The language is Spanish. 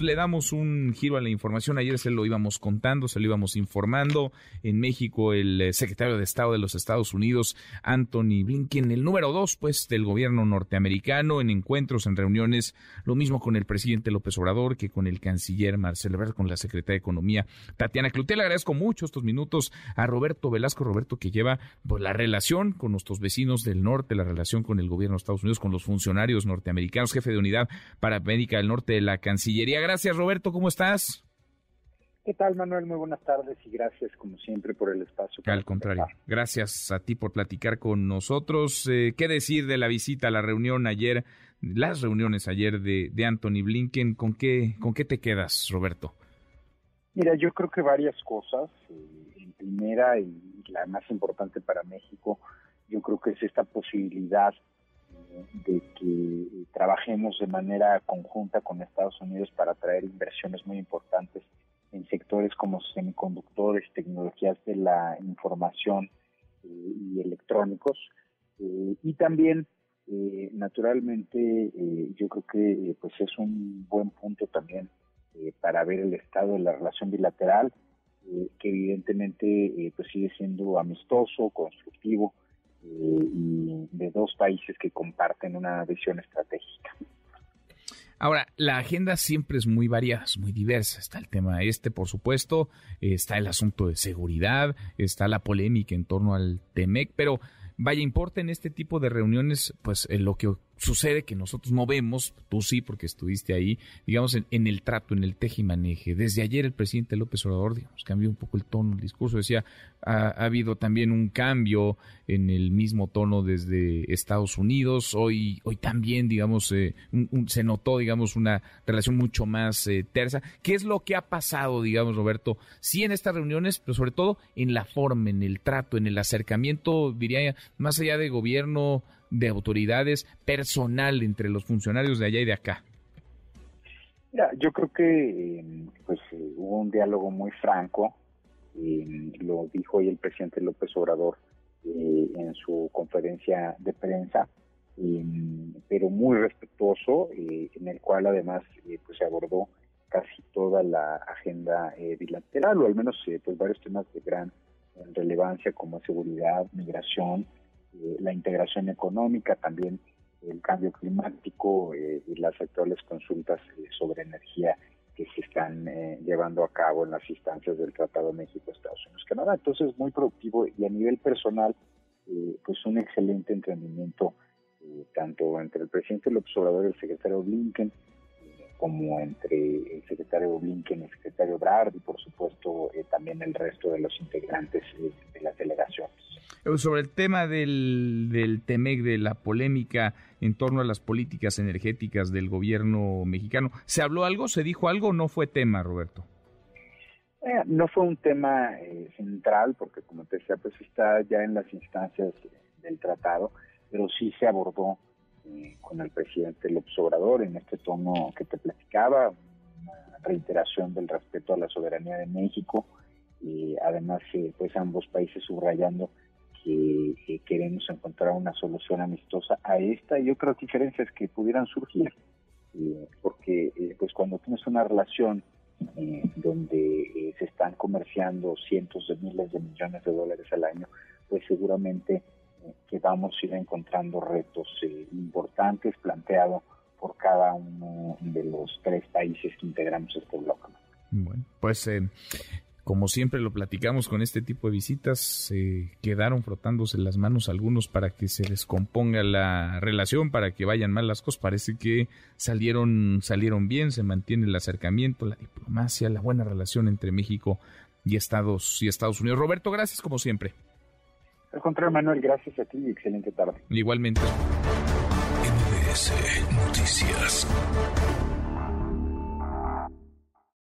le damos un giro a la información. Ayer se lo íbamos contando, se lo íbamos informando. En México, el eh, secretario de Estado de los Estados Unidos, Anthony Blinken, el número dos, pues, del gobierno norteamericano, en encuentros, en reuniones, lo mismo con el presidente López Obrador que con el canciller Marcelo Ebrard, con la secretaria de Economía, Tatiana Cloutier. Le agradezco mucho estos minutos a Roberto Velasco, Roberto, que lleva pues, la relación con nuestros vecinos del norte, la relación con el gobierno de Estados Unidos, con los funcionarios norteamericanos, jefe de unidad para América del Norte de la Cancillería gracias, Roberto. ¿Cómo estás? ¿Qué tal, Manuel? Muy buenas tardes y gracias, como siempre, por el espacio. Al contrario, gracias a ti por platicar con nosotros. Eh, ¿Qué decir de la visita, la reunión ayer, las reuniones ayer de, Anthony Blinken? ¿Con qué, ¿Con qué te quedas, Roberto? Mira, yo creo que varias cosas. Eh, en primera y la más importante para México, yo creo que es esta posibilidad de que trabajemos de manera conjunta con Estados Unidos para traer inversiones muy importantes en sectores como semiconductores, tecnologías de la información eh, y electrónicos. Eh, y también, eh, naturalmente, yo creo que pues es un buen punto también para ver el estado de la relación bilateral, que evidentemente pues sigue siendo amistoso, constructivo, y de dos países que comparten una visión estratégica. Ahora, la agenda siempre es muy variada, es muy diversa. Está el tema este, por supuesto, está el asunto de seguridad, está la polémica en torno al TEMEC, pero vaya, importa en este tipo de reuniones, pues en lo que sucede que nosotros no vemos, tú sí, porque estuviste ahí, digamos, en, el trato, en el teje y maneje. Desde ayer el presidente López Obrador, digamos, cambió un poco el tono, el discurso, decía, ha, habido también un cambio en el mismo tono desde Estados Unidos, hoy, hoy también, digamos, eh, se notó, digamos, una relación mucho más eh, tersa. ¿Qué es lo que ha pasado, digamos, Roberto? Sí en estas reuniones, pero sobre todo en la forma, en el trato, en el acercamiento, diría, más allá de gobierno, de autoridades personal entre los funcionarios de allá y de acá? Mira, yo creo que pues eh, hubo un diálogo muy franco, lo dijo hoy el presidente López Obrador eh, en su conferencia de prensa, pero muy respetuoso, eh, en el cual además pues se abordó casi toda la agenda bilateral, o al menos pues varios temas de gran relevancia como seguridad, migración, eh, la integración económica, también el cambio climático eh, y las actuales consultas eh, sobre energía que se están llevando a cabo en las instancias del Tratado México-Estados Unidos-Canadá. Entonces, muy productivo y a nivel personal, pues un excelente entendimiento tanto entre el presidente López Obrador y el secretario Blinken, como entre el secretario Blinken y el secretario Brard y por supuesto también el resto de los integrantes de las delegaciones. Eh, sobre el tema del, del de la polémica en torno a las políticas energéticas del gobierno mexicano, ¿se habló algo? ¿Se dijo algo no fue tema, Roberto? Eh, no fue un tema eh, central, porque como te decía, pues está ya en las instancias del tratado, pero sí se abordó con el presidente López Obrador en este tono que te platicaba, una reiteración del respeto a la soberanía de México, y además pues ambos países subrayando que, queremos encontrar una solución amistosa a esta y otras diferencias que pudieran surgir, eh, porque eh, pues cuando tienes una relación eh, donde se están comerciando cientos de miles de millones de dólares al año, pues seguramente que vamos a ir encontrando retos importantes planteados por cada uno de los tres países que integramos este bloque. Bueno, pues como siempre lo platicamos con este tipo de visitas, se quedaron frotándose las manos algunos para que se descomponga la relación, para que vayan mal las cosas. Parece que salieron, salieron bien, se mantiene el acercamiento, la diplomacia, la buena relación entre México y Estados, y Estados Unidos. Roberto, gracias como siempre. Al contrario, Manuel, gracias a ti y excelente tarde. Igualmente. Noticias.